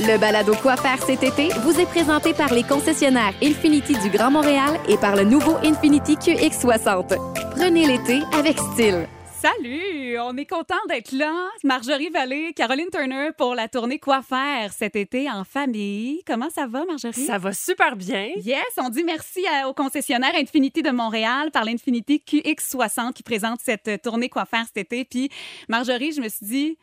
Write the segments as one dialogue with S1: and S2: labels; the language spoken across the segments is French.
S1: Le balado Quoi faire cet été vous est présenté par les concessionnaires Infinity du Grand Montréal et par le nouveau Infinity QX60. Prenez l'été avec style.
S2: Salut! On est content d'être là. Marjorie Vallée, Caroline Turner pour la tournée Quoi faire cet été en famille. Comment ça va, Marjorie?
S3: Ça va super bien.
S2: Yes, on dit merci à- au concessionnaire Infinity de Montréal par l'Infinity QX60 qui présente cette tournée Quoi faire cet été. Puis, Marjorie, je me suis dit,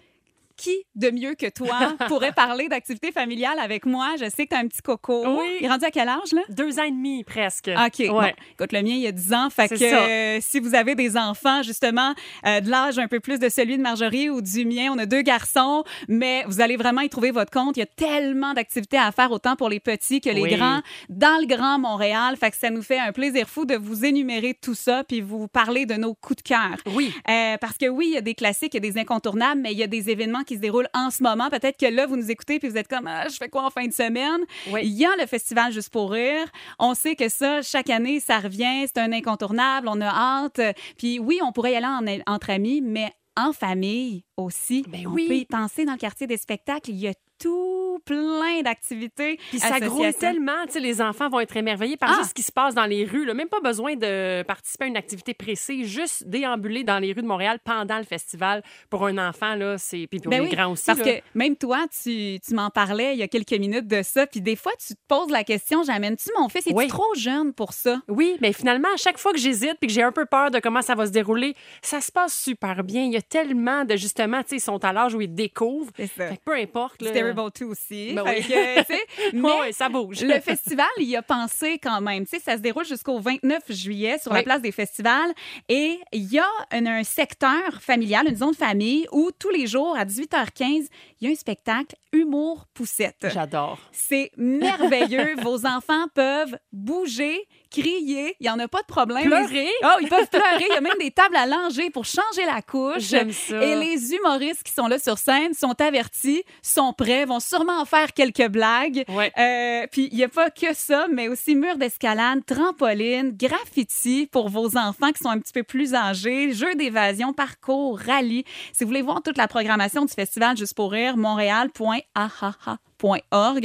S2: qui de mieux que toi pourrait parler d'activité familiale avec moi? Je sais que tu as un petit coco.
S3: Oui.
S2: Il est rendu à quel âge, là?
S3: Deux ans et demi presque.
S2: OK. Bon,
S3: Ouais.
S2: écoute, le mien, il y a 10 ans. Fait que euh, si vous avez des enfants, justement, euh, de l'âge un peu plus de celui de Marjorie ou du mien, on a deux garçons, mais vous allez vraiment y trouver votre compte. Il y a tellement d'activités à faire, autant pour les petits que les
S3: Oui.
S2: grands, dans le Grand Montréal. Fait que ça nous fait un plaisir fou de vous énumérer tout ça puis vous parler de nos coups de cœur.
S3: Oui.
S2: Euh, parce que oui, il y a des classiques, il y a des incontournables, mais il y a des événements qui se déroulent en ce moment. Peut-être que là, vous nous écoutez puis vous êtes comme, Ah, je fais quoi en fin de semaine?
S3: Oui.
S2: Il y a le festival Juste pour rire. On sait que ça, chaque année, ça revient. C'est un incontournable. On a hâte. Puis oui, on pourrait y aller en- entre amis, mais en famille aussi.
S3: Ben
S2: on
S3: oui.
S2: peut y penser dans le quartier des spectacles. Il y a tout plein d'activités.
S3: Puis ça grouille tellement, tu sais, les enfants vont être émerveillés par
S2: Ah!
S3: juste ce qui se passe dans les rues. là. Même pas besoin de participer à une activité précise, juste déambuler dans les rues de Montréal pendant le festival pour un enfant là, c'est puis pour
S2: Ben
S3: les
S2: oui,
S3: grands aussi.
S2: Parce
S3: là.
S2: que même toi, tu, tu m'en parlais il y a quelques minutes de ça. Puis des fois, tu te poses la question j'amène-tu mon fils? Es-tu
S3: Oui.
S2: trop jeune pour ça?
S3: Oui, mais finalement, à chaque fois que j'hésite puis que j'ai un peu peur de comment ça va se dérouler, ça se passe super bien. Il y a tellement de justement, tu sais, ils sont à l'âge où ils découvrent.
S2: C'est ça.
S3: Fait que peu importe. là.
S2: Terrible 2 aussi.
S3: Ben oui.
S2: que, mais
S3: ça bouge.
S2: le festival, il y a pensé quand même. Tu sais, ça se déroule jusqu'au 29 juillet sur la place des festivals. Et il y a un, un secteur familial, une zone famille, où tous les jours, à 18h15, il y a un spectacle Humour Poussette.
S3: J'adore.
S2: C'est merveilleux. Vos enfants peuvent bouger, crier. Il n'y en a pas de problème.
S3: Pleurer?
S2: Oh, ils peuvent pleurer. Il y a même des tables à langer pour changer la couche.
S3: J'aime ça.
S2: Et les humoristes qui sont là sur scène sont avertis, sont prêts, vont sûrement en faire quelques blagues.
S3: Ouais.
S2: Euh, puis il n'y a pas que ça, mais aussi mur d'escalade, trampoline, graffiti pour vos enfants qui sont un petit peu plus âgés, jeux d'évasion, parcours, rallye. Si vous voulez voir toute la programmation du festival Juste pour rire,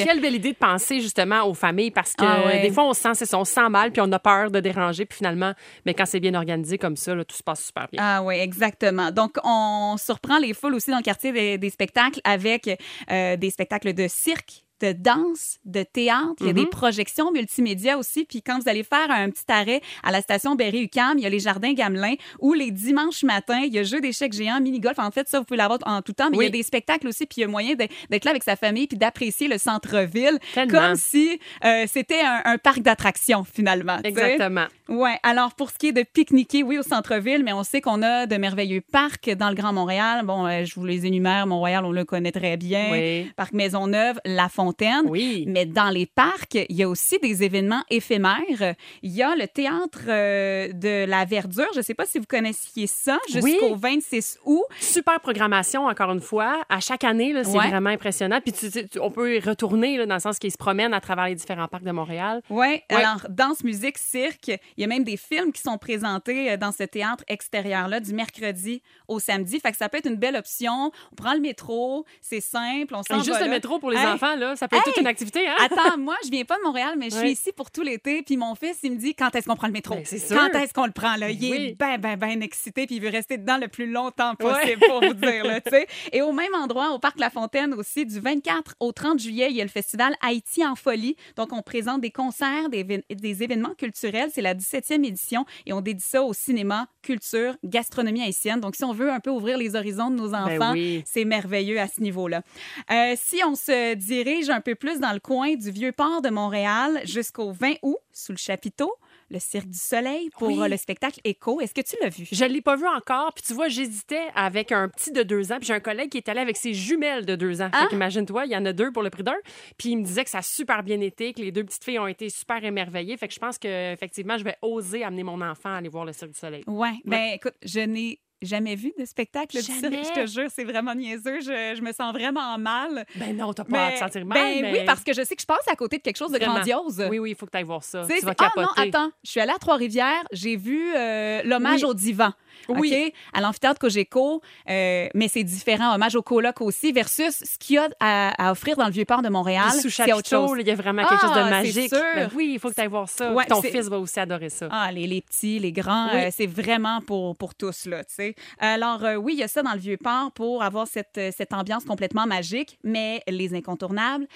S3: Quelle belle idée de penser justement aux familles parce que
S2: Ah ouais.
S3: des fois on se sent, c'est on se sent mal puis on a peur de déranger puis finalement, mais quand c'est bien organisé comme ça, là, tout se passe super bien.
S2: Ah oui, exactement. Donc, on surprend les foules aussi dans le quartier des, des spectacles avec euh, des spectacles de cirque de danse, de théâtre, il y a des projections multimédia aussi. Puis quand vous allez faire un petit arrêt à la station Berry-UQAM, il y a les jardins Gamelin où les dimanches matins, il y a jeu d'échecs géants, mini-golf. En fait, ça, vous pouvez l'avoir en tout temps, mais il y a des spectacles aussi. Puis il y a moyen d'être là avec sa famille puis d'apprécier le centre-ville comme si euh, c'était un, un parc d'attractions finalement.
S3: Exactement.
S2: Ouais. Alors, pour ce qui est de pique-niquer, oui, au centre-ville, mais on sait qu'on a de merveilleux parcs dans le Grand Montréal. Bon, euh, je vous les énumère. Mont-Royal, on le connaît très bien.
S3: Oui.
S2: Parc Maisonneuve, La Fontaine.
S3: Oui.
S2: Mais dans les parcs, il y a aussi des événements éphémères. Il y a le théâtre euh, de la verdure. Je ne sais pas si vous connaissiez ça,
S3: Oui.
S2: jusqu'au 26 août.
S3: Super programmation, encore une fois. À chaque année, là, c'est
S2: Ouais.
S3: vraiment impressionnant. Puis tu- tu- on peut y retourner là, dans le sens qu'ils se promènent à travers les différents parcs de Montréal.
S2: Oui, alors danse, musique, cirque. Il y a même des films qui sont présentés euh, dans ce théâtre extérieur-là du mercredi au samedi. Fait que ça peut être une belle option. On prend le métro, c'est simple, on s'en va
S3: juste le
S2: là.
S3: métro pour les
S2: Hey,
S3: enfants, là, ça peut être toute une activité. Hein?
S2: Attends, moi, je viens pas de Montréal, mais je suis
S3: Ouais.
S2: ici pour tout l'été. Puis mon fils, il me dit quand est-ce qu'on prend le métro?
S3: Ben.
S2: Quand est-ce qu'on le prend? Là? Il est
S3: Oui.
S2: ben, ben, ben excité. Puis il veut rester dedans le plus longtemps possible, pour vous dire. Là. Et au même endroit, au Parc La Fontaine aussi, du 24 au 30 juillet, il y a le festival Haïti en folie. Donc, on présente des concerts, des, des événements culturels. C'est la 17e édition et on dédie ça au cinéma, culture, gastronomie haïtienne. Donc, si on veut un peu ouvrir les horizons de nos enfants,
S3: Ben oui.
S2: c'est merveilleux à ce niveau-là. Euh, si on se dirige un peu plus dans le coin du vieux port de Montréal jusqu'au 20 août, sous le chapiteau, le Cirque du Soleil pour
S3: Oui.
S2: euh, le spectacle Écho. Est-ce que tu l'as vu?
S3: Je ne l'ai pas vu encore. Puis tu vois, j'hésitais avec un petit de deux ans. Puis j'ai un collègue qui est allé avec ses jumelles de deux ans.
S2: Ah!
S3: Fait qu'imagine-toi, il y en a deux pour le prix d'un. Puis il me disait que ça a super bien été, que les deux petites filles ont été super émerveillées. Fait que je pense que effectivement, je vais oser amener mon enfant à aller voir le Cirque du Soleil.
S2: Ouais. Ben, écoute, je n'ai jamais vu de spectacle de cirque.
S3: Jamais?
S2: Je te jure, c'est vraiment niaiseux. Je, je me sens vraiment mal.
S3: Ben non, t'as pas à te sentir mal.
S2: ben
S3: mais...
S2: oui, parce que je sais que je passe à côté de quelque chose de
S3: Vraiment.
S2: grandiose.
S3: Oui, oui, il faut que tu ailles voir ça.
S2: Tu
S3: vas
S2: ah non, attends, je suis allée à Trois-Rivières, j'ai vu euh, l'hommage
S3: Oui.
S2: au divan.
S3: Oui.
S2: OK? À l'amphithéâtre Cogeco, euh, mais c'est différent. Hommage au coloc aussi, versus ce qu'il y a à, à offrir dans le Vieux-Port de Montréal.
S3: Puis sous chapiteau, il y a vraiment quelque chose
S2: Ah,
S3: de
S2: c'est
S3: magique.
S2: sûr.
S3: Ben oui, il faut que tu ailles voir ça.
S2: Ouais,
S3: ton fils va aussi adorer ça.
S2: Ah, les, les petits, les grands,
S3: Oui.
S2: euh, c'est vraiment pour, pour tous, là, tu sais. Alors, euh, oui, il y a ça dans le Vieux-Port pour avoir cette, cette ambiance complètement magique, mais les incontournables,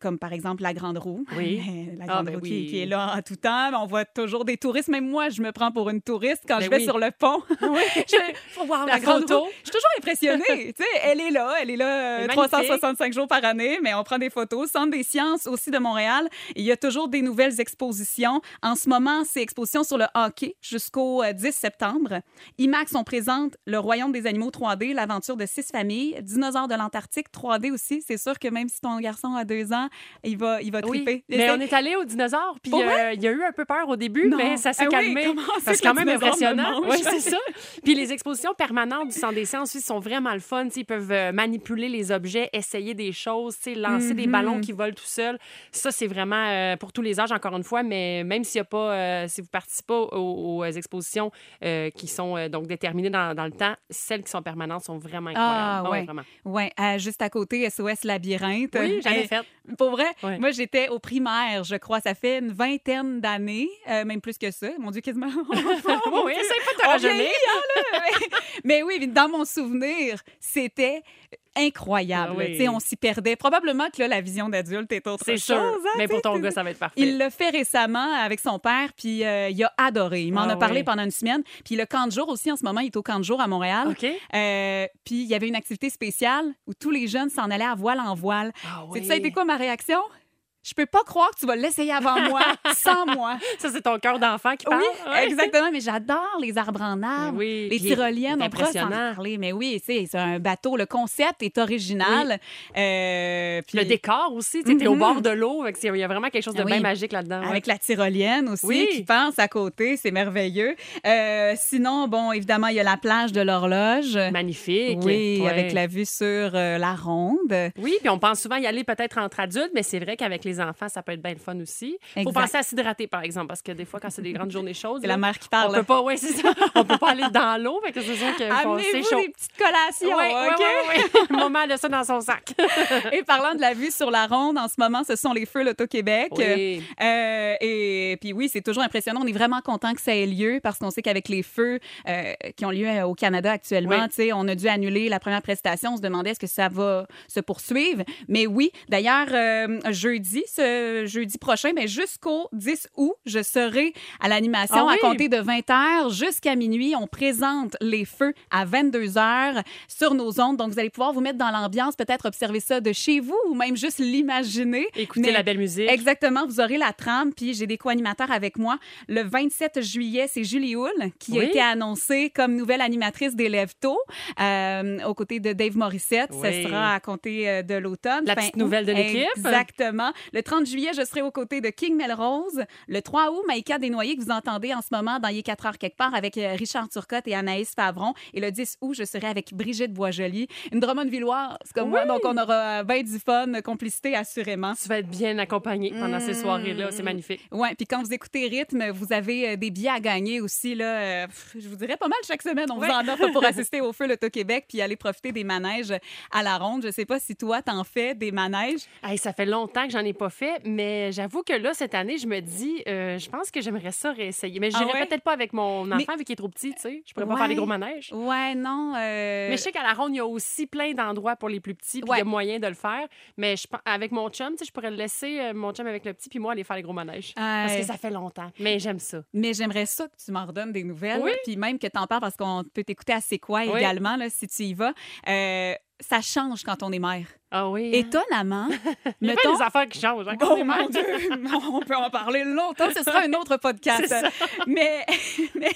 S2: comme par exemple la Grande Roue.
S3: Oui.
S2: la
S3: Ah,
S2: Grande
S3: ben
S2: Roue qui,
S3: oui.
S2: qui est là en tout temps. On voit toujours des touristes. Même moi, je me prends pour une touriste quand
S3: Ben
S2: je vais
S3: oui.
S2: sur le pont.
S3: Oui, faut voir
S2: la
S3: la
S2: Grande. Je suis toujours impressionnée. tu sais, elle est là, elle est là euh,
S3: Elle est
S2: 365 jours par année, mais on prend des photos. Centre des sciences aussi de Montréal. Il y a toujours des nouvelles expositions. En ce moment, c'est exposition sur le hockey jusqu'au euh, 10 septembre. IMAX, on présente Le Royaume des animaux 3D, l'aventure de six familles. Dinosaures de l'Antarctique 3D aussi. C'est sûr que même si ton garçon a deux ans, il va, il va
S3: Oui,
S2: triper.
S3: mais on est allé aux dinosaures, puis euh, il y a eu un peu peur au début,
S2: Non.
S3: mais ça s'est
S2: Ah oui,
S3: calmé.
S2: sait
S3: parce
S2: que
S3: quand même impressionnant. Oui, c'est ça. Puis les expositions permanentes du Centre des sciences aussi sont vraiment le fun. Tu sais, Ils peuvent euh, manipuler les objets, essayer des choses, lancer des
S2: Mhm.
S3: ballons qui volent tout seuls. Ça, c'est vraiment euh, pour tous les âges, encore une fois, mais même s'il y a pas, euh, si vous participez pas aux, aux expositions euh, qui sont donc déterminées dans, dans le temps, celles qui sont permanentes sont vraiment
S2: Ah,
S3: incroyables.
S2: ouais.
S3: vraiment.
S2: Ouais, juste à côté, SOS Labyrinthe.
S3: Oui, j'avais fait.
S2: Pour vrai,
S3: Ouais.
S2: moi, j'étais au primaire, je crois. Ça fait une vingtaine d'années, même plus que ça. Mon Dieu, quasiment.
S3: Oui, oui, essaye
S2: vieillit, hein. Mais- Mais oui, dans mon souvenir, c'était incroyable.
S3: Ah oui.
S2: On s'y perdait. Probablement que là, la vision d'adulte est autre
S3: C'est
S2: chose.
S3: sûr.
S2: hein,
S3: mais pour ton
S2: c'est-
S3: gars, ça va être parfait.
S2: Il l'a fait récemment avec son père, puis euh, il a adoré. Il m'en
S3: Ah
S2: a parlé
S3: oui.
S2: pendant une semaine. Puis le camp de jour aussi, en ce moment, il est au camp de jour à Montréal.
S3: OK.
S2: Euh, puis il y avait une activité spéciale où tous les jeunes s'en allaient à voile en voile.
S3: Ah
S2: Tu sais, ça a été quoi ma réaction? Je peux pas croire que tu vas l'essayer avant moi, sans moi.
S3: Ça, c'est ton cœur d'enfant qui parle.
S2: Oui,
S3: Ouais.
S2: exactement. Mais j'adore les arbres en arbre.
S3: Oui,
S2: Les tyroliennes, on pourra s'en parler. Mais oui, c'est un bateau. Le concept est original. Euh, puis
S3: Le décor aussi, tu étais au
S2: Mhm.
S3: bord de l'eau. Il y a vraiment quelque chose de
S2: Ah oui.
S3: bien magique là-dedans. ouais.
S2: Avec la tyrolienne aussi qui passe à côté, c'est merveilleux. Euh, sinon, bon, évidemment, il y a la plage de l'horloge.
S3: Magnifique.
S2: Oui,
S3: Ouais.
S2: avec la vue sur euh, la ronde.
S3: Oui, puis on pense souvent y aller peut-être entre adultes, mais c'est vrai qu'avec les enfants, ça peut être bien le fun aussi. Il faut penser à s'hydrater, par exemple, parce que des fois, quand c'est des grandes journées chaudes,
S2: C'est la mère qui
S3: on
S2: parle.
S3: peut pas, ouais, c'est ça. On peut pas aller dans l'eau, fait que c'est sûr que faut-
S2: des petites collations,
S3: Oui,
S2: OK?
S3: oui, oui. Maman a ça dans son sac.
S2: Et parlant de la vue sur la ronde, en ce moment, ce sont les feux l'Auto-Québec.
S3: Oui.
S2: Euh, et puis oui, c'est toujours impressionnant. On est vraiment content que ça ait lieu parce qu'on sait qu'avec les feux euh, qui ont lieu euh, au Canada actuellement,
S3: Oui.
S2: on a dû annuler la première prestation. On se demandait est-ce que ça va se poursuivre. Mais oui, d'ailleurs, euh, jeudi, ce jeudi prochain, mais jusqu'au 10 août, je serai à l'animation
S3: Ah
S2: à compter de 20 h jusqu'à minuit. On présente les feux à 22 h sur nos ondes. Donc, vous allez pouvoir vous mettre dans l'ambiance, peut-être observer ça de chez vous ou même juste l'imaginer.
S3: Écoutez
S2: Mais-
S3: la belle musique.
S2: Exactement, vous aurez la trame, puis j'ai des co-animateurs avec moi. Le 27 juillet, c'est Julie Hull qui a été annoncée comme nouvelle animatrice des Lève-Tôt, euh, aux côtés de Dave Morissette.
S3: Oui.
S2: Ce sera à compter euh, de l'automne.
S3: La petite nouvelle de l'équipe.
S2: Exactement. Le 30 juillet, je serai aux côtés de King Melrose. Le 3 août, Maïka Desnoyers, que vous entendez en ce moment dans Il est 4 heures quelque part avec euh, Richard Turcotte et Anaïs Favron. Et le 10 août, je serai avec Brigitte Boisjoli, une Drummond-Villoise comme moi.
S3: Oui.
S2: Donc, on aura bien du fun, complicité assurément.
S3: Tu vas être bien accompagné pendant ces
S2: Mm.
S3: soirées-là. C'est magnifique.
S2: Ouais, puis quand vous écoutez Rythme, vous avez euh, des billets à gagner aussi là. euh, je vous dirais pas mal chaque semaine. On
S3: Ouais.
S2: vous en offre pour assister au feu l'Auto-Québec puis aller profiter des manèges à la ronde. Je sais pas si toi t'en fais des manèges.
S3: Hey, ça fait longtemps que j'en ai pas fait, mais j'avoue que là, cette année, je me dis, euh, je pense que j'aimerais ça réessayer. Mais je
S2: Ah
S3: n'irai
S2: ouais?
S3: peut-être pas avec mon enfant,
S2: Mais-
S3: vu qu'il est trop petit, tu sais. Je pourrais pas faire les gros manèges.
S2: Ouais, non. euh,
S3: Mais je sais qu'à la ronde, il y a aussi plein d'endroits pour les plus petits, puis il y a moyen de le faire. Mais je, avec mon chum, tu sais, je pourrais le laisser, euh, mon chum avec le petit, puis moi, aller faire les gros manèges. Parce que ça fait longtemps. Mais j'aime ça.
S2: Mais j'aimerais ça que tu m'en redonnes des nouvelles.
S3: Oui.
S2: Puis même que tu en parles parce qu'on peut t'écouter à C'est quoi
S3: Oui.
S2: également, là, si tu y vas. Euh, ça change quand on est mère.
S3: Ah oui. hein?
S2: Étonnamment,
S3: Il y a
S2: mettons,
S3: bien des affaires qui changent. hein,
S2: Oh mon. Dieu! On peut en parler longtemps. Ce sera un autre podcast. Mais, mais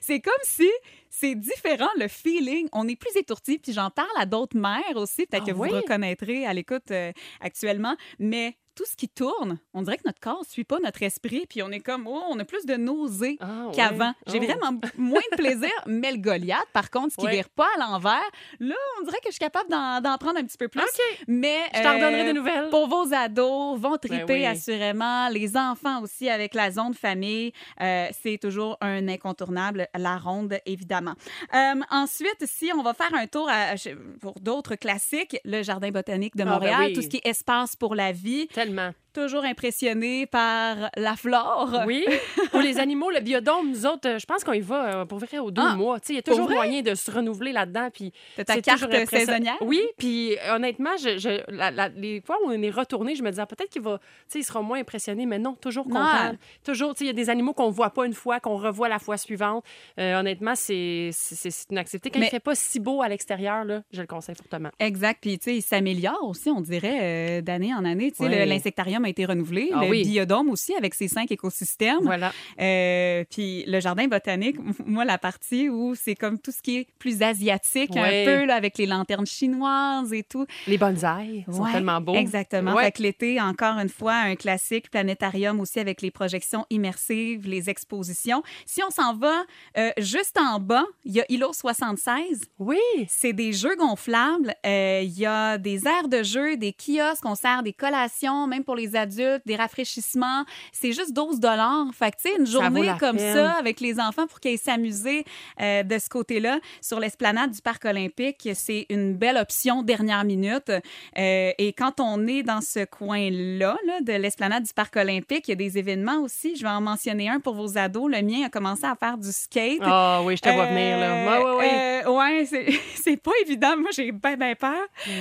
S2: c'est comme si c'est différent, le feeling. On est plus étourdi. Puis j'en parle à d'autres mères aussi. Peut-être
S3: Ah
S2: que vous
S3: oui?
S2: reconnaîtrez à l'écoute euh, actuellement. Mais tout ce qui tourne, on dirait que notre corps ne suit pas notre esprit, puis on est comme, oh, on a plus de nausées
S3: Ah, ouais.
S2: qu'avant. J'ai
S3: Oh.
S2: vraiment moins de plaisir, mais le Goliath, par contre, ce qui ne
S3: Ouais.
S2: vire pas à l'envers, là, on dirait que je suis capable d'en prendre un petit peu plus.
S3: OK.
S2: Mais
S3: Je t'en redonnerai
S2: euh,
S3: des nouvelles.
S2: pour vos ados, vont triper
S3: Ben oui.
S2: assurément. Les enfants aussi avec la zone famille, euh, c'est toujours un incontournable. La ronde, évidemment. Euh, ensuite, si on va faire un tour à- pour d'autres classiques, le Jardin botanique de
S3: Ah, ben
S2: Montréal,
S3: oui.
S2: tout ce qui est espace pour la vie,
S3: Tellement. Totalement.
S2: Toujours impressionné par la flore.
S3: Oui. Ou les animaux, le biodôme, nous autres, euh, je pense qu'on y va euh, pour vrai au deux
S2: Ah,
S3: mois. Il y a toujours moyen de se renouveler là-dedans. Puis
S2: T'as ta
S3: c'est
S2: carte saisonnière?
S3: Oui, puis euh, honnêtement, je, je- la- la- les fois où on est retourné, je me disais ah, peut-être qu'il va, tu sais, il sera moins impressionné, mais non, toujours content. Toujours, tu sais, il y a des animaux qu'on voit pas une fois, qu'on revoit la fois suivante. Euh, honnêtement, c'est c'est- c'est une activité. Quand
S2: Mais-
S3: il fait pas si beau à l'extérieur, je le conseille fortement.
S2: Exact. Puis, tu sais, il s'améliore aussi, on dirait, euh, d'année en année. Tu sais,
S3: Ouais.
S2: l'insectarium a été renouvelé.
S3: Ah
S2: le
S3: oui.
S2: biodôme aussi, avec ses cinq écosystèmes.
S3: Voilà.
S2: Euh, puis le jardin botanique, moi, la partie où c'est comme tout ce qui est plus asiatique,
S3: Ouais.
S2: un peu, là, avec les lanternes chinoises et tout.
S3: Les bonsaïs sont
S2: Ouais,
S3: tellement beaux.
S2: Exactement.
S3: Ouais.
S2: Fait que l'été, encore une fois, un classique planétarium aussi avec les projections immersives, les expositions. Si on s'en va euh, juste en bas, il y a ILO 76.
S3: Oui.
S2: C'est des jeux gonflables. Euh, Il y a des aires de jeu, des kiosques, on sert des collations, même pour les adultes, des rafraîchissements. C'est juste 12 dollars. Fait que, tu sais, une journée comme
S3: peine.
S2: ça avec les enfants pour qu'ils aient s'amuser euh, de ce côté-là sur l'esplanade du Parc olympique, c'est une belle option dernière minute. Euh, et quand on est dans ce coin-là, là, de l'esplanade du Parc olympique, il y a des événements aussi. Je vais en mentionner un pour vos ados. Le mien a commencé à faire du skate.
S3: Ah oui, je te vois venir, là. Ouais, ouais, ouais.
S2: Euh, ouais, c'est- pas évident. Moi, j'ai bien, bien peur.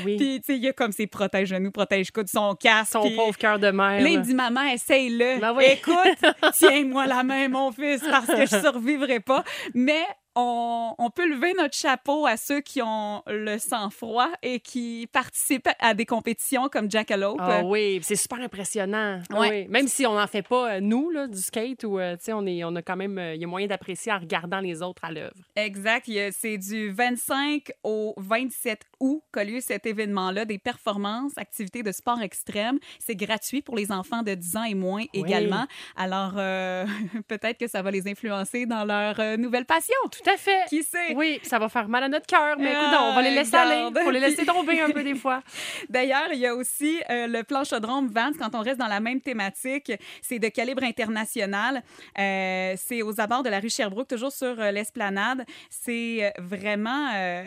S3: oui.
S2: Puis, tu sais, il y a comme ses protège-genoux, protège-coudes, son casque.
S3: Son pauvre cœur de mère.
S2: Là, il
S3: là.
S2: dit, maman, essaye-le.
S3: Ben oui.
S2: Écoute, tiens-moi la main, mon fils, parce que je survivrai pas. Mais on, on peut lever notre chapeau à ceux qui ont le sang-froid et qui participent à des compétitions comme Jackalope.
S3: Ah oui, c'est super impressionnant. Ah
S2: Ouais.
S3: oui. Même si on n'en fait pas, euh, nous, là, du skate, ou, euh, tu sais, on, est- on a quand même, euh, il y a moyen d'apprécier en regardant les autres à l'œuvre.
S2: Exact. C'est du 25 au 27 août qu'a lieu cet événement-là, des performances, activités de sport extrême. C'est gratuit pour les enfants de 10 ans et moins également. Alors, euh, peut-être que ça va les influencer dans leur nouvelle passion.
S3: Tout à fait.
S2: Qui sait?
S3: Oui, ça va faire mal à notre cœur, mais écoute,
S2: Ah,
S3: on va les laisser aller. faut les laisser tomber un peu des fois.
S2: D'ailleurs, il y a aussi euh, le plan chaudron Vance, quand on reste dans la même thématique, c'est de calibre international. Euh, c'est aux abords de la rue Sherbrooke, toujours sur euh, l'esplanade. C'est euh, vraiment, euh,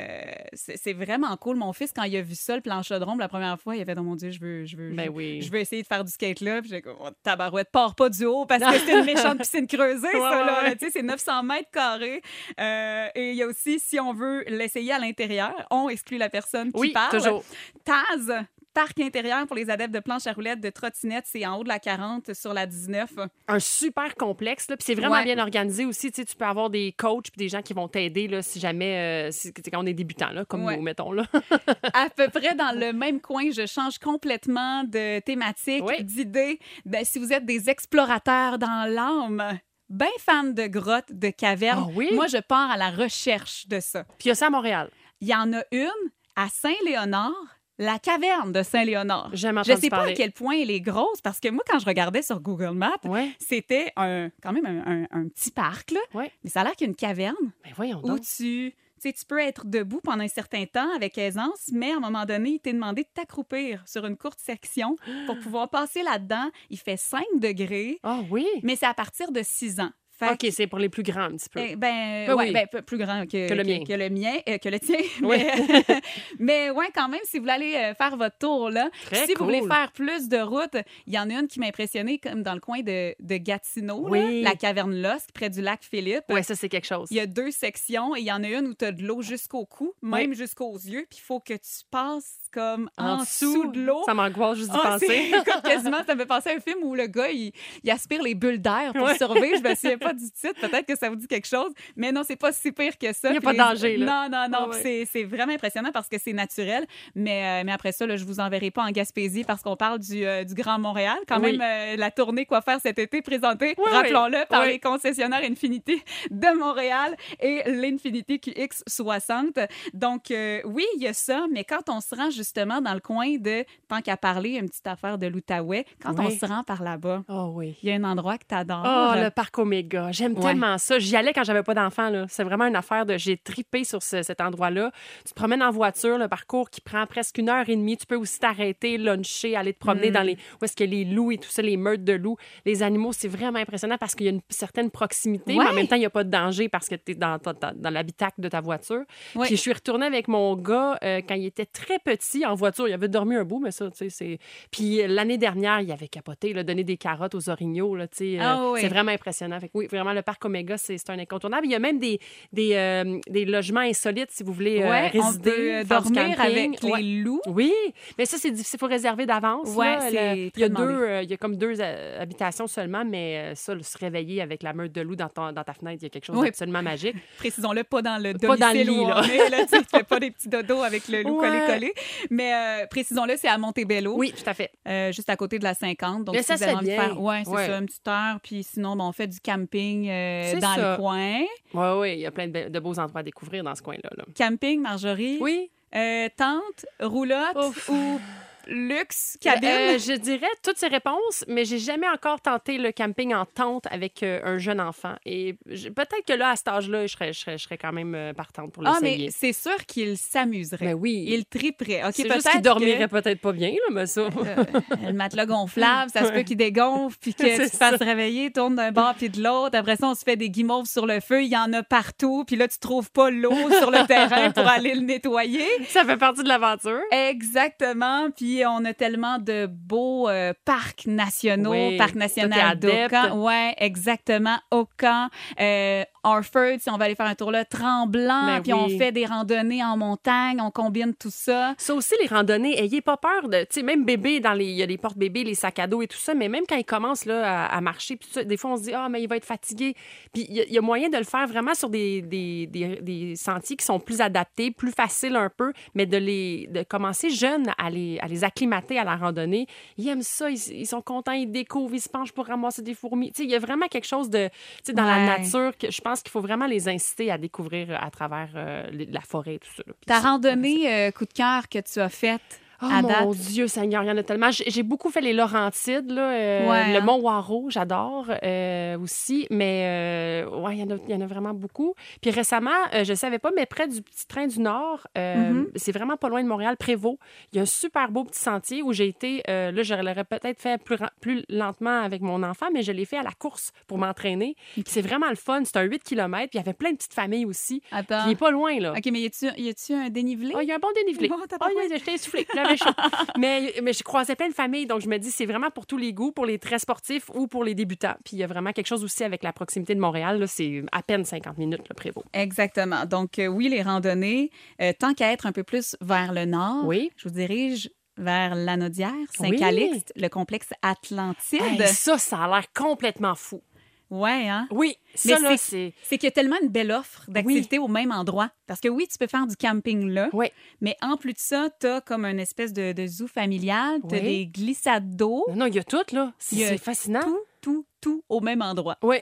S2: c'est vraiment cool. Mon fils, quand il a vu ça, le plan chaudron, la première fois, il avait dit, oh mon Dieu, je veux, je veux, je
S3: Ben oui.
S2: je veux essayer de faire du skate là. Puis j'ai comme, oh, tabarouette, pars pas du haut parce que c'est une méchante piscine creusée,
S3: Ouais,
S2: ça,
S3: ouais, ouais.
S2: Tu sais, c'est 900 mètres carrés. Euh, et il y a aussi, si on veut l'essayer à l'intérieur, on exclut la personne qui
S3: Oui,
S2: parle.
S3: toujours.
S2: Taz, parc intérieur pour les adeptes de planche à roulettes, de trottinettes, c'est en haut de la 40 sur la 19.
S3: Un super complexe, puis c'est vraiment
S2: Ouais.
S3: bien organisé aussi. Tu peux avoir des coachs puis des gens qui vont t'aider là, si jamais, euh, si, quand on est débutant, là, comme
S2: Ouais.
S3: nous, mettons. Là.
S2: à peu près dans le même coin, je change complètement de thématique, d'idée. Ben, si vous êtes des explorateurs dans l'âme, ben fans de grottes, de cavernes,
S3: Ah oui?
S2: moi, je pars à la recherche de ça.
S3: Puis il y a ça à Montréal.
S2: Il y en a une à Saint-Léonard, la caverne de Saint-Léonard. Je
S3: entendu
S2: sais pas à quel point elle est grosse parce que moi, quand je regardais sur Google Maps,
S3: Ouais.
S2: c'était un, quand même un, un- un petit parc, là.
S3: Ouais.
S2: mais ça a l'air qu'il y a une caverne
S3: Mais voyons
S2: où
S3: donc.
S2: tu sais, tu peux être debout pendant un certain temps avec aisance, mais à un moment donné, il t'est demandé de t'accroupir sur une courte section pour pouvoir passer là-dedans. Il fait 5 degrés,
S3: Ah oui.
S2: mais c'est à partir de 6 ans. Fait
S3: OK, c'est pour les plus grands un petit peu.
S2: eh, ben,
S3: Ben
S2: ouais,
S3: oui.
S2: ben, plus grand que,
S3: Que le mien.
S2: Que, le mien, euh, que le tien.
S3: Oui.
S2: Mais, mais ouais, quand même, si vous voulez aller euh, faire votre tour, là.
S3: Très
S2: si vous voulez faire plus de routes, il y en a une qui m'a impressionnée, comme dans le coin de, de Gatineau, là,
S3: Oui.
S2: la caverne Losque, près du lac Philippe.
S3: Ouais, ça, c'est quelque chose.
S2: Il y a deux sections et il y en a une où tu as de l'eau jusqu'au cou, même jusqu'aux yeux, puis il faut que tu passes comme en, dessous de l'eau.
S3: Ça m'angoisse juste d'y
S2: Ah,
S3: penser.
S2: écoute, quasiment, ça me fait penser à un film où le gars, il, il aspire les bulles d'air pour
S3: Ouais.
S2: survivre. Je me souviens pas du titre. Peut-être que ça vous dit quelque chose. Mais non, c'est pas si pire que ça.
S3: Il y a
S2: Puis
S3: pas de
S2: les-
S3: danger, là.
S2: Non, non, non.
S3: Ouais,
S2: Puis c'est- vraiment impressionnant parce que c'est naturel. Mais, euh, mais après ça, là, je vous enverrai pas en Gaspésie parce qu'on parle du, euh, du Grand Montréal. Quand
S3: Oui.
S2: même, euh, la tournée Quoi faire cet été présentée,
S3: Oui, oui.
S2: rappelons-le, par les concessionnaires Infinity de Montréal et l'Infinity QX60. Donc, oui, il y a ça, mais quand on se rend justement dans le coin de, tant qu'à parler, une petite affaire de l'Outaouais, quand on se rend par là-bas,
S3: Oh oui.
S2: il y a un endroit que tu adores.
S3: Oh, le parc Oméga. J'aime
S2: Ouais.
S3: tellement ça. J'y allais quand j'avais pas d'enfant. là. C'est vraiment une affaire de. J'ai tripé sur ce- cet endroit-là. Tu te promènes en voiture, le parcours qui prend presque une heure et demie. Tu peux aussi t'arrêter, luncher, aller te promener
S2: Mm.
S3: dans les. Où est-ce que les loups et tout ça, les meutes de loups. Les animaux, c'est vraiment impressionnant parce qu'il y a une certaine proximité, mais en même temps, il n'y a pas de danger parce que tu es dans, dans l'habitacle de ta voiture.
S2: Ouais.
S3: Puis je suis retournée avec mon gars euh, quand il était très petit en voiture. Il avait dormi un bout, mais ça, tu sais, c'est. Puis euh, l'année dernière, il avait capoté, là, donné des carottes aux orignaux, là, tu sais. euh,
S2: Ah oui.
S3: C'est vraiment impressionnant. Fait que oui, vraiment, le parc Oméga, c'est un incontournable. Il y a même des, des, euh, des logements insolites si vous voulez euh,
S2: Ouais, on
S3: résider.
S2: peut dormir
S3: camping.
S2: avec les loups.
S3: Oui, mais ça, c'est difficile. Il faut réserver d'avance.
S2: Ouais,
S3: Il y, a deux, il y a comme deux habitations seulement, mais ça, le- se réveiller avec la meute de loup dans, ton- dans ta fenêtre, il y a quelque chose
S2: Oui.
S3: d'absolument magique.
S2: Précisons-le, pas dans le
S3: Pas dans le
S2: domicile
S3: lit, là.
S2: est, là, tu fais pas des petits dodos avec le loup collé-collé. Mais euh, précisons-le, c'est à Montebello.
S3: Oui, tout à fait.
S2: Euh, juste à côté de la 50. Donc,
S3: Mais
S2: si
S3: ça
S2: vous avez envie de faire, ouais, c'est
S3: Ouais.
S2: ça, une petite heure. Puis sinon, ben, on fait du camping euh, dans
S3: ça.
S2: le coin.
S3: Oui, oui, il y a plein de, be- de beaux endroits à découvrir dans ce coin-là. là.
S2: Camping, Marjorie?
S3: Oui.
S2: Euh, tente, roulotte
S3: Ouf.
S2: ou luxe, cabine.
S3: Euh, je dirais toutes ces réponses, mais j'ai jamais encore tenté le camping en tente avec euh, un jeune enfant. Et peut-être que là, à cet âge-là, je serais, je, serais, je serais quand même euh, partante pour
S2: ah, mais
S3: l'essayer.
S2: c'est sûr qu'il s'amuserait.
S3: Mais oui.
S2: Il triperait. OK,
S3: c'est juste qu'il dormirait
S2: que,
S3: peut-être pas bien, là, mais ça.
S2: euh, le matelas gonflable, ça se peut qu'il dégonfle, puis que tu te fasses réveiller, tourne d'un bord puis de l'autre. Après ça, on se fait des guimauves sur le feu. Il y en a partout. Puis là, tu trouves pas l'eau sur le terrain pour aller le nettoyer.
S3: ça fait partie de l'aventure.
S2: Exactement. Puis on a tellement de beaux euh, parcs nationaux,
S3: Oui.
S2: parc
S3: Toi, t'es
S2: national
S3: adepte.
S2: d'Ocan. Ouais, exactement. Ocan, euh, Harford, si on va aller faire un tour là, Tremblant,
S3: Ben
S2: puis on fait des randonnées en montagne, on combine tout ça.
S3: Ça aussi, les randonnées, ayez pas peur de. Tu sais, même bébé, dans les, il y a les portes bébés, les sacs à dos et tout ça, mais même quand il commence là, à, à marcher, puis des fois, on se dit, ah, mais il va être fatigué. Puis il y, a- il y a moyen de le faire vraiment sur des, des, des, des sentiers qui sont plus adaptés, plus faciles un peu, mais de, les, de commencer jeunes à les, à les acclimater à la randonnée. Ils aiment ça, ils, ils sont contents, ils découvrent, ils se penchent pour ramasser des fourmis. Tu sais, il y a vraiment quelque chose de. Tu sais, dans la nature, que je pense qu'il faut vraiment les inciter à découvrir à travers euh, la forêt et tout ça. là.
S2: Ta randonnée euh, coup de cœur que tu as faite
S3: Oh
S2: à
S3: mon? Dieu Seigneur, il y en a tellement. J'ai beaucoup fait les Laurentides, là, euh,
S2: Ouais,
S3: le
S2: hein?
S3: Mont Waro, j'adore euh, aussi, mais euh, ouais, il y, en a, il y en a vraiment beaucoup. Puis récemment, je savais pas, mais près du petit train du Nord,
S2: Mhm.
S3: c'est vraiment pas loin de Montréal, Prévost. Il y a un super beau petit sentier où j'ai été. là, je l'aurais peut-être fait plus, plus lentement avec mon enfant, mais je l'ai fait à la course pour m'entraîner. Puis C'est vraiment le fun. C'est un 8 km, puis il y avait plein de petites familles aussi. Puis
S2: Attends.
S3: il est pas loin, là.
S2: OK, mais y a-tu un dénivelé?
S3: Ah, il y a un bon dénivelé.
S2: Bon, t'as pas
S3: il y a- j'étais essoufflée, chaud. mais, mais je croisais plein de familles, donc je me dis, c'est vraiment pour tous les goûts, pour les très sportifs ou pour les débutants. Puis il y a vraiment quelque chose aussi avec la proximité de Montréal. C'est à peine 50 minutes, le Prévost.
S2: Exactement. Donc, euh, oui, les randonnées, euh, tant qu'à être un peu plus vers le nord,
S3: Oui.
S2: je vous dirige vers Lanaudière,
S3: Oui.
S2: Saint-Calixte, le complexe Atlantide.
S3: Hey, ça, ça a l'air complètement fou.
S2: Ouais, hein?
S3: Oui, ça,
S2: Mais
S3: là,
S2: c'est-
S3: c'est...
S2: C'est qu'il y a tellement une belle offre d'activités au même endroit. Parce que oui, tu peux faire du camping là,
S3: Oui.
S2: mais en plus de ça, tu as comme une espèce de, de zoo familial, tu as
S3: Oui.
S2: des glissades d'eau,
S3: Non, il y a tout, là. C'est fascinant.
S2: tout, tout, tout au même endroit.
S3: Oui.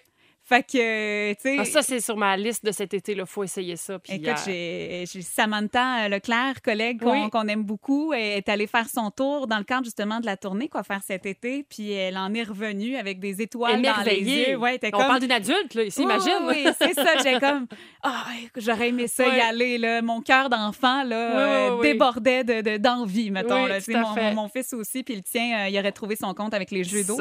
S2: Fait que, euh, tu sais...
S3: Ah, ça, c'est sur ma liste de cet été. Il faut essayer ça. Puis,
S2: Écoute,
S3: euh,
S2: j'ai Samantha euh, Leclerc, collègue qu'on
S3: Oui.
S2: qu'on aime beaucoup, est allée faire son tour dans le cadre justement de la tournée quoi faire cet été, puis elle en est revenue avec des étoiles dans les yeux. Ouais,
S3: On
S2: comme
S3: parle d'une adulte, là, ici,
S2: Oui,
S3: imagine.
S2: Oui, oui, c'est ça. J'ai comme, ah, j'aurais aimé ça y aller. Là. Mon cœur d'enfant là, euh, débordait de- de- d'envie, mettons. Là. mon, mon- mon fils aussi, puis le tien, euh, il aurait trouvé son compte avec les jeux d'eau.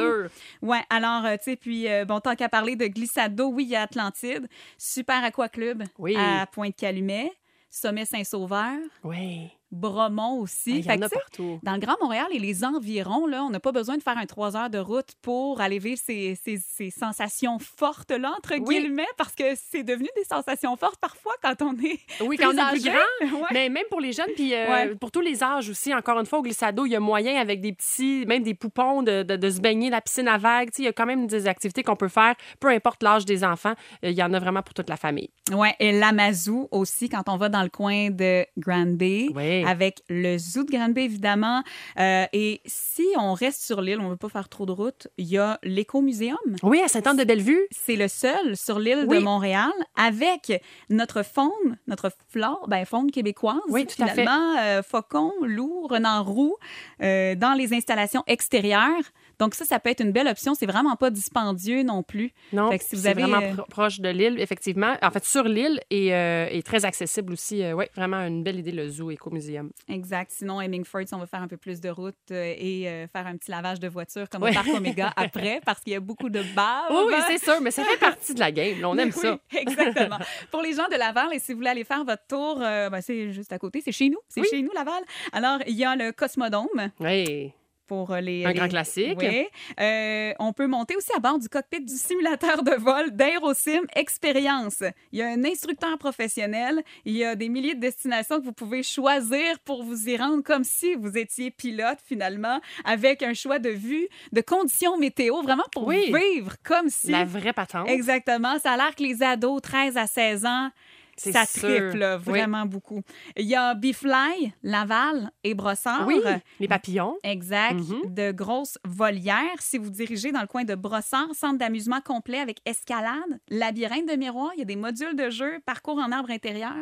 S2: Ouais, alors, tu sais, puis, bon, tant qu'à parler de glissade d'eau, oui, il y a Atlantide, Super Aqua Club
S3: Oui.
S2: à Pointe-Calumet, Sommet Saint-Sauveur,
S3: Oui.
S2: Bromont aussi.
S3: Il y en a partout.
S2: dans le Grand Montréal et les environs, là, on n'a pas besoin de faire un trois heures de route pour aller vivre ces, ces- ces sensations fortes-là, entre
S3: Oui.
S2: guillemets, parce que c'est devenu des sensations fortes parfois quand on est
S3: Oui,
S2: plus
S3: quand on est plus grand.
S2: Ouais.
S3: Mais même pour les jeunes, puis euh,
S2: Ouais.
S3: pour tous les âges aussi, encore une fois, au glissado, il y a moyen avec des petits, même des poupons, de, de- de se baigner, la piscine à vagues. Il y a quand même des activités qu'on peut faire, peu importe l'âge des enfants. Euh, Il y en a vraiment pour toute la famille.
S2: Ouais, et l'Amazou aussi, quand on va dans le coin de Grand Bay.
S3: Oui.
S2: Avec le zoo de Granby, évidemment. Euh, et si on reste sur l'île, on ne veut pas faire trop de route, il y a l'Écomuséum.
S3: Oui, à Sainte-Anne-de-Bellevue.
S2: C'est le seul sur l'île
S3: Oui.
S2: de Montréal avec notre faune, notre flore, ben, faune québécoise.
S3: Oui, tout à fait.
S2: finalement, euh, faucon, loup, renard roux, euh, dans les installations extérieures. Donc ça, ça peut être une belle option. C'est vraiment pas dispendieux non plus.
S3: Non,
S2: Fait que si vous
S3: c'est
S2: avez,
S3: vraiment
S2: euh,
S3: pro- proche de l'île, effectivement. En fait, sur l'île et, euh, et très accessible aussi. oui, vraiment une belle idée, le zoo Écomuséum.
S2: Exact. Sinon, Hemingford, si on va faire un peu plus de route euh, et euh, faire un petit lavage de voiture comme
S3: Ouais.
S2: au Parc Omega après, parce qu'il y a beaucoup de bave.
S3: Oui, oui, c'est sûr, mais ça fait partie de la game. là, on aime
S2: Oui,
S3: ça.
S2: Exactement. Pour les gens de Laval, et si vous voulez aller faire votre tour, euh, ben, c'est juste à côté, c'est chez nous. C'est
S3: Oui.
S2: chez nous, Laval. Alors, il y a le Cosmodome
S3: Oui.
S2: Pour euh, les.
S3: Un
S2: les-
S3: grand classique.
S2: Oui. Euh, on peut monter aussi à bord du cockpit du simulateur de vol d'Aerosim Expérience. Il y a un instructeur professionnel. Il y a des milliers de destinations que vous pouvez choisir pour vous y rendre comme si vous étiez pilote finalement, avec un choix de vue, de conditions météo, vraiment pour
S3: Oui.
S2: vivre comme si.
S3: La vraie patente.
S2: Exactement. Ça a l'air que les ados 13 à 16 ans, ça
S3: sûr.
S2: triple là,
S3: Oui.
S2: vraiment beaucoup. Il y a Bifly, Laval et Brossard.
S3: Oui, les papillons.
S2: Exact.
S3: Mhm.
S2: De grosses volières. Si vous dirigez dans le coin de Brossard, centre d'amusement complet avec escalade, labyrinthe de miroir, il y a des modules de jeu, parcours en arbre intérieur,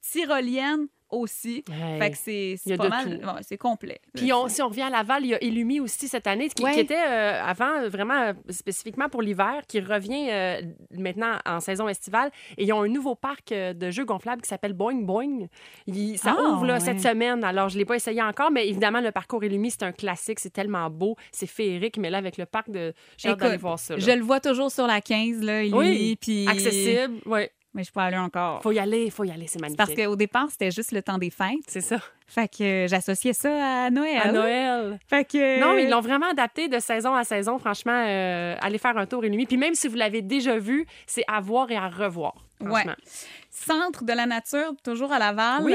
S2: tyrolienne aussi.
S3: Hey.
S2: Fait que c'est pas mal. ouais, c'est complet.
S3: Puis on- si on revient à Laval, il y a Illumi aussi cette année, qui,
S2: Ouais.
S3: qui était euh, avant vraiment euh, spécifiquement pour l'hiver, qui revient euh, maintenant en saison estivale. Et ils ont un nouveau parc de jeux gonflables qui s'appelle Boing Boing. Il- ça
S2: Ah,
S3: ouvre là,
S2: ouais.
S3: cette semaine. Alors, je ne l'ai pas essayé encore, mais évidemment, le parcours Illumi, c'est un classique. C'est tellement beau. C'est féerique. Mais là, avec le parc de. J'ai hâte d'aller voir ça. là.
S2: Je le vois toujours sur la 15, là, il
S3: Oui,
S2: puis...
S3: Accessible. Oui.
S2: Mais je peux aller encore.
S3: Faut y aller. faut y aller. C'est magnifique.
S2: Parce qu'au départ, c'était juste le temps des fêtes.
S3: C'est ça.
S2: Fait que euh, j'associais ça à Noël.
S3: À Noël.
S2: Fait que...
S3: Non, ils l'ont vraiment adapté de saison à saison. Franchement, euh, allez faire un tour Illumi. Puis même si vous l'avez déjà vu, c'est à voir et à revoir. Franchement.
S2: Centre de la nature, toujours à Laval.
S3: Oui.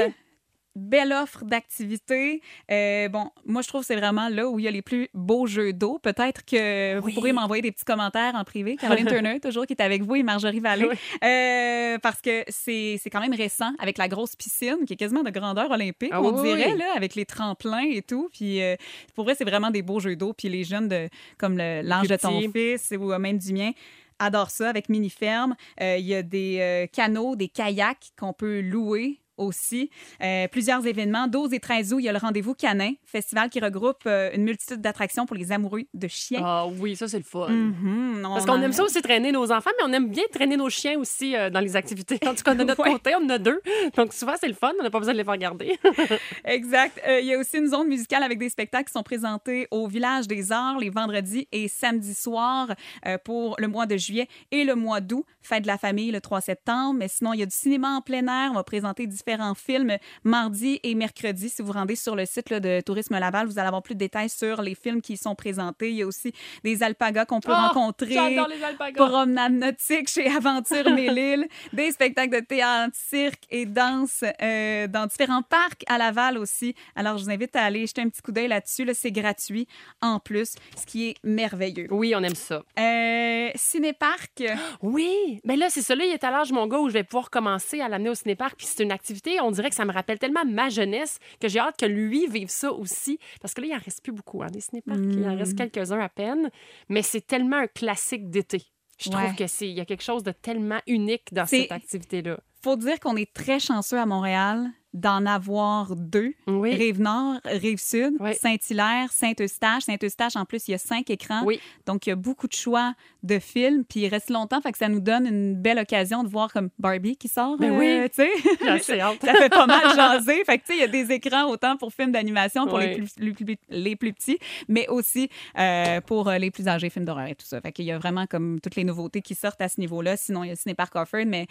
S2: Belle offre d'activités. Euh, bon, moi, je trouve que c'est vraiment là où il y a les plus beaux jeux d'eau. Peut-être que vous pourrez m'envoyer des petits commentaires en privé. Caroline Turner, toujours, qui est avec vous, et Marjorie Vallée.
S3: Oui.
S2: Euh, parce que c'est quand même récent, avec la grosse piscine, qui est quasiment de grandeur olympique,
S3: Ah
S2: on
S3: oui,
S2: dirait, là, avec les tremplins et tout. Puis euh, pour vrai, c'est vraiment des beaux jeux d'eau. Puis les jeunes, de, comme l'ange de ton fils ou même du mien, adorent ça avec mini-ferme. Euh, Il y a des euh, canots, des kayaks qu'on peut louer aussi. Euh, plusieurs événements. 12 et 13 août, il y a le Rendez-vous Canin, festival qui regroupe euh, une multitude d'attractions pour les amoureux de chiens.
S3: Ah oui, ça, c'est le fun.
S2: Mhm,
S3: Parce
S2: on
S3: qu'on aime ça aussi traîner nos enfants, mais on aime bien traîner nos chiens aussi euh, dans les activités. En tout cas, de notre
S2: Ouais.
S3: côté, on en a deux. Donc souvent, c'est le fun. On n'a pas besoin de les faire garder.
S2: Exact. Il y a aussi une zone musicale avec des spectacles qui sont présentés au Village des Arts les vendredis et samedis soirs pour le mois de juillet et le mois d'août. Fête de la famille le 3 septembre. Mais sinon, il y a du cinéma en plein air. On va présenter différents films mardi et mercredi. Si vous rendez sur le site là, de Tourisme Laval, vous allez avoir plus de détails sur les films qui y sont présentés. Il y a aussi des alpagas qu'on peut
S3: Oh,
S2: rencontrer.
S3: J'adore les alpagas.
S2: Promenade nautique chez Aventure Mélile, des spectacles de théâtre, cirque et danse euh, dans différents parcs à Laval aussi. Alors, je vous invite à aller jeter un petit coup d'œil là-dessus. Là, c'est gratuit en plus, ce qui est merveilleux.
S3: Oui, on aime ça.
S2: Euh, Cinéparc,
S3: Oui, mais là, c'est ça. Là, il est à l'âge, mon gars, où je vais pouvoir commencer à l'amener au cinéparc. Puis c'est une activité, on dirait que ça me rappelle tellement ma jeunesse que j'ai hâte que lui vive ça aussi. Parce que là, il en reste plus beaucoup, hein, des cinéparcs. Il en reste quelques-uns à peine. Mais c'est tellement un classique d'été. Je trouve
S2: Ouais.
S3: que c'est il y a quelque chose de tellement unique dans cette activité-là.
S2: faut dire qu'on est très chanceux à Montréal d'en avoir deux.
S3: Oui.
S2: Rive-Nord, Rive-Sud,
S3: Oui.
S2: Saint-Hilaire, Saint-Eustache. Saint-Eustache, en plus, il y a cinq écrans.
S3: Oui.
S2: Donc, il y a beaucoup de choix de films, puis il reste longtemps, fait que ça nous donne une belle occasion de voir comme Barbie qui sort,
S3: Ben
S2: euh,
S3: oui.
S2: tu sais. Ça fait pas mal jaser. Fait que, tu sais, il y a des écrans autant pour films d'animation pour les,
S3: Oui.
S2: plus, les, plus, les plus petits, mais aussi euh, pour euh, les plus âgés, films d'horreur et tout ça. Fait qu'il y a vraiment comme toutes les nouveautés qui sortent à ce niveau-là. Sinon, il y a le Cinéparc Offord, mais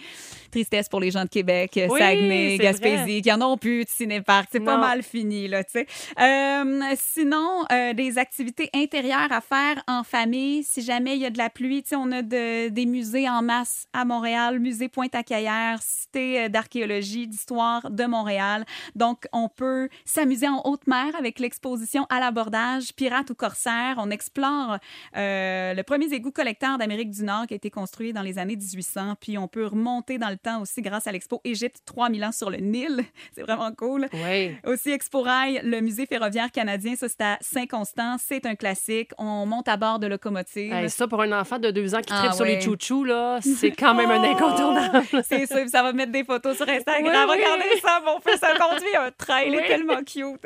S2: tristesse pour les gens de Québec,
S3: Oui,
S2: Saguenay, Gaspésie, qui en ont plus de cinéparc. C'est pas mal fini, là, tu sais. Euh, sinon, euh, des activités intérieures à faire en famille. Si jamais il y a de la pluie, on a de- des musées en masse à Montréal, musée Pointe-à-Caillère, cité euh, d'archéologie, d'histoire de Montréal. Donc, on peut s'amuser en haute mer avec l'exposition à l'abordage, pirate ou corsaire. On explore euh, le premier égout collecteur d'Amérique du Nord qui a été construit dans les années 1800. Puis, on peut remonter dans le temps aussi grâce à l'expo Égypte 3000 ans sur le Nil. c'est vraiment cool.
S3: Oui.
S2: Aussi, Exporail, le musée ferroviaire canadien, ça, c'est à Saint-Constant. C'est un classique. On monte à bord de locomotive.
S3: Hey, ça, pour un enfant de deux ans qui
S2: Ah
S3: sur les chouchous, là, c'est quand même un
S2: Oh!
S3: incontournable.
S2: C'est sûr, ça va mettre des photos sur Instagram.
S3: Oui, oui.
S2: Regardez ça, mon fils a conduit un train, il est
S3: Oui.
S2: tellement cute.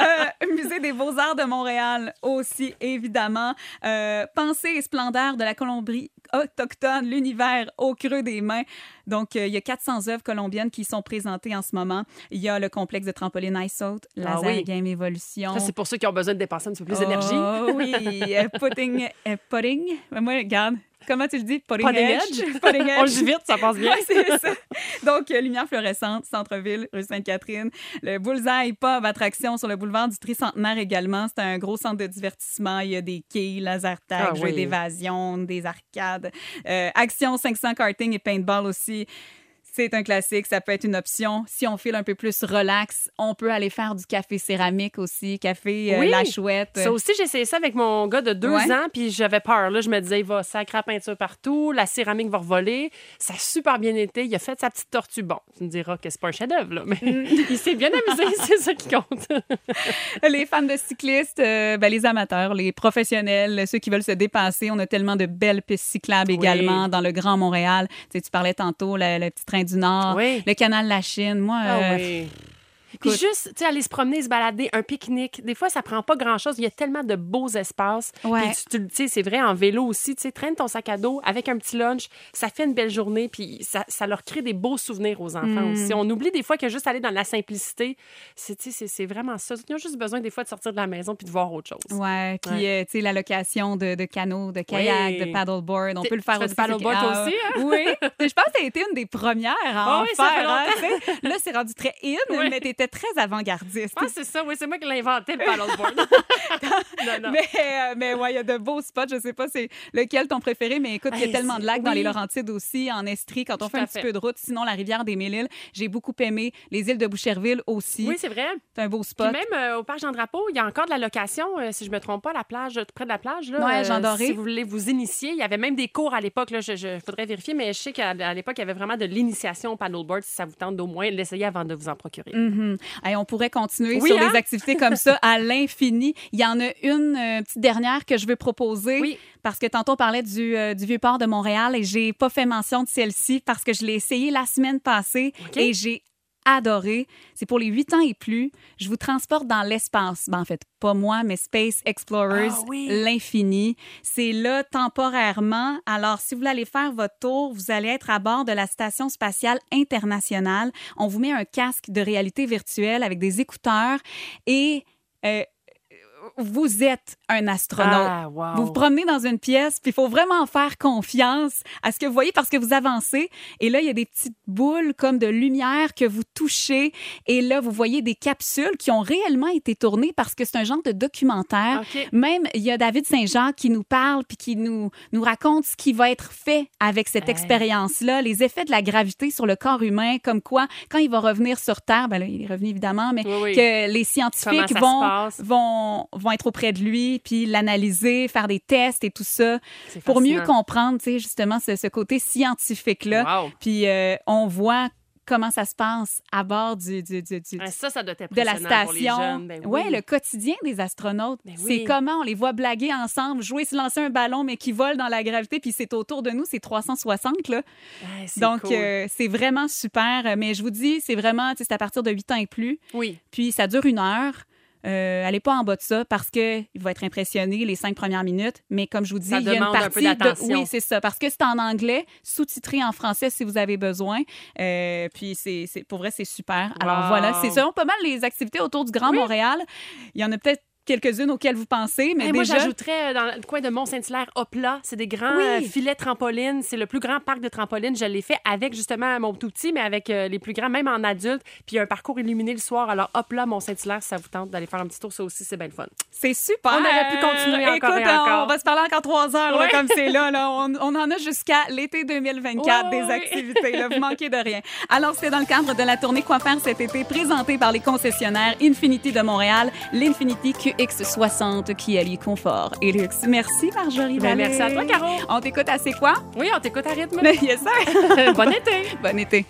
S2: Euh, Musée des beaux-arts de Montréal aussi, évidemment. Euh, Pensée et splendeur de la Colombie autochtone, l'univers au creux des mains. Donc, euh, il y a 400 œuvres colombiennes qui sont présentées en ce moment. Il y a le complexe de trampoline Ice Out,
S3: Ah
S2: Laser
S3: oui.
S2: Game Évolution.
S3: Ça, c'est pour ceux qui ont besoin de dépenser un petit peu plus d'énergie.
S2: Oh oui, euh, putting, euh, putting. Moi, regarde, comment tu le dis? Putting,
S3: Putting
S2: edge.
S3: edge.
S2: Putting edge.
S3: On le dit vite, ça passe bien.
S2: Ouais, c'est ça. Donc, euh, lumière fluorescente, centre-ville, rue Sainte-Catherine. Le Bullseye Pub, attraction sur le boulevard du Tricentenaire également. C'est un gros centre de divertissement. Il y a des quilles, laser tag,
S3: Ah
S2: jeux
S3: oui.
S2: d'évasion, des arcades. Euh, action 500 karting et paintball aussi. C'est un classique, ça peut être une option. Si on file un peu plus relax, on peut aller faire du café céramique aussi, café euh,
S3: Oui.
S2: La Chouette.
S3: Ça aussi, j'ai essayé ça avec mon gars de deux
S2: Ouais.
S3: ans, puis j'avais peur. Là, je me disais, il va sacrer la peinture partout, la céramique va revoler. Ça a super bien été. Il a fait sa petite tortue. Bon, tu me diras que c'est pas un chef-d'œuvre, mais
S2: Mm.
S3: il s'est bien amusé, c'est ça qui compte.
S2: les fans de cyclistes, euh, ben, les amateurs, les professionnels, ceux qui veulent se dépasser. On a tellement de belles pistes cyclables
S3: Oui.
S2: également dans le Grand Montréal. Tu, sais, tu parlais tantôt, le, le petit train du Nord,
S3: Oui.
S2: le canal de la Chine. Moi,
S3: Ah
S2: euh,
S3: oui. Puis juste, tu sais, aller se promener, se balader, un pique-nique. Des fois, ça prend pas grand-chose. Il y a tellement de beaux espaces.
S2: Ouais.
S3: Puis tu- sais, c'est vrai, en vélo aussi, tu sais, traîne ton sac à dos avec un petit lunch. Ça fait une belle journée, puis ça, ça leur crée des beaux souvenirs aux enfants
S2: Mm.
S3: aussi. On oublie des fois que juste aller dans la simplicité, c'est, c'est, vraiment ça. Ils ont juste besoin des fois de sortir de la maison puis de voir autre chose.
S2: Ouais, puis
S3: Ouais.
S2: euh, tu sais, la location de, de canots, de kayak, de paddleboard, on peut le faire aussi.
S3: paddleboard,
S2: Ah,
S3: aussi, hein?
S2: Oui, je pense que tu as été une des premières à en
S3: Ah oui, ça
S2: faire. hein. Là, c'est rendu très in, mais tu étais très avant-gardiste.
S3: Ah, c'est ça, oui, c'est moi qui l'ai inventé, le paddleboard. non, non.
S2: Mais, euh, mais ouais, il y a de beaux spots. Je sais pas c'est lequel ton préféré, mais écoute, il y a
S3: Hey,
S2: tellement de lacs dans les Laurentides aussi, en Estrie, quand on fait un petit peu de route. Sinon, la rivière des Mille-Îles, j'ai beaucoup aimé. Les îles de Boucherville aussi.
S3: Oui, c'est vrai.
S2: c'est un beau
S3: Puis
S2: spot.
S3: même euh, au parc Jean-Drapeau, il y a encore de la location, euh, si je me trompe pas, la plage, tout près de la plage. Là,
S2: Ouais, Jean Doré.
S3: Si vous voulez vous initier, il y avait même des cours à l'époque. Je, je faudrait vérifier, mais je sais qu'à l'époque, il y avait vraiment de l'initiation au paddleboard. Si ça vous tente d'au moins l'essayer avant de vous en procurer.
S2: Mhm. Hey, on pourrait continuer
S3: Oui,
S2: sur
S3: hein?
S2: des activités comme ça à l'infini. Il y en a une euh, petite dernière que je veux proposer
S3: Oui.
S2: parce que tantôt on parlait du, euh, du Vieux-Port de Montréal et j'ai pas fait mention de celle-ci parce que je l'ai essayé la semaine passée et j'ai adoré. C'est pour les 8 ans et plus. Je vous transporte dans l'espace. Ben, en fait, pas moi, mais Space Explorers,
S3: Ah oui.
S2: l'infini. C'est là temporairement. Alors, si vous voulez aller faire votre tour, vous allez être à bord de la Station spatiale internationale. On vous met un casque de réalité virtuelle avec des écouteurs et euh, vous êtes un astronaute.
S3: Ah, wow.
S2: Vous vous promenez dans une pièce, puis il faut vraiment faire confiance à ce que vous voyez parce que vous avancez. Et là, il y a des petites boules comme de lumière que vous touchez. Et là, vous voyez des capsules qui ont réellement été tournées parce que c'est un genre de documentaire.
S3: OK.
S2: Même, il y a David Saint-Jean qui nous parle puis qui nous, nous raconte ce qui va être fait avec cette
S3: Hey.
S2: expérience-là, les effets de la gravité sur le corps humain, comme quoi, quand il va revenir sur Terre, ben là, il est revenu évidemment, mais
S3: Oui, oui.
S2: que les scientifiques vont, vont, vont être auprès de lui, puis l'analyser, faire des tests et tout ça, pour mieux comprendre, tu sais, justement, ce, ce côté scientifique-là.
S3: Wow.
S2: Puis euh, on voit comment ça se passe à bord du, du, du, du-
S3: Ça, ça doit être
S2: de la station.
S3: Ben
S2: ouais,
S3: oui.
S2: le quotidien des astronautes.
S3: Ben
S2: C'est comment on les voit blaguer ensemble, jouer, se lancer un ballon, mais qui vole dans la gravité, puis c'est autour de nous, c'est 360, là.
S3: Ouais,
S2: Donc,
S3: cool.
S2: euh, c'est vraiment super. Mais je vous dis, c'est vraiment, c'est à partir de 8 ans et plus.
S3: Oui.
S2: Puis ça dure une heure. Euh, allez pas en bas de ça parce que il va être impressionné les cinq premières minutes. Mais comme je vous dis,
S3: Ça
S2: il y a une
S3: demande un peu
S2: partie de oui, c'est ça, parce que c'est en anglais, sous-titré en français si vous avez besoin. Euh, puis c'est c'est- pour vrai c'est super. Alors
S3: Wow.
S2: voilà, c'est selon pas mal les activités autour du Grand
S3: Oui.
S2: Montréal. Il y en a peut-être quelques-unes auxquelles vous pensez, mais
S3: Hey, moi,
S2: déjà
S3: j'ajouterais euh, dans le coin de Mont-Saint-Hilaire, Hopla. C'est des grands
S2: Oui.
S3: euh, filets trampolines. C'est le plus grand parc de trampolines. Je l'ai fait avec justement mon tout petit, mais avec euh, les plus grands, même en adulte. Puis il y a un parcours illuminé le soir. Alors, Hopla, Mont-Saint-Hilaire, ça vous tente d'aller faire un petit tour, ça aussi, c'est bien le fun.
S2: c'est super.
S3: On aurait pu continuer encore
S2: Écoute,
S3: et encore.
S2: on va se parler encore trois heures là, comme c'est là. là. On, on en a jusqu'à l'été 2024
S3: Oui,
S2: des activités. Là. Vous manquez de rien. Alors, c'est dans le cadre de la tournée Quoi faire cet été, présentée par les concessionnaires Infinity de Montréal, l'Infinity QX60 qui allie confort et luxe. Merci, Marjorie
S3: Ben, merci à toi, Caro.
S2: On t'écoute à C'est quoi?
S3: Oui, on t'écoute à rythme.
S2: yes, sir.
S3: bon été!
S2: bon été.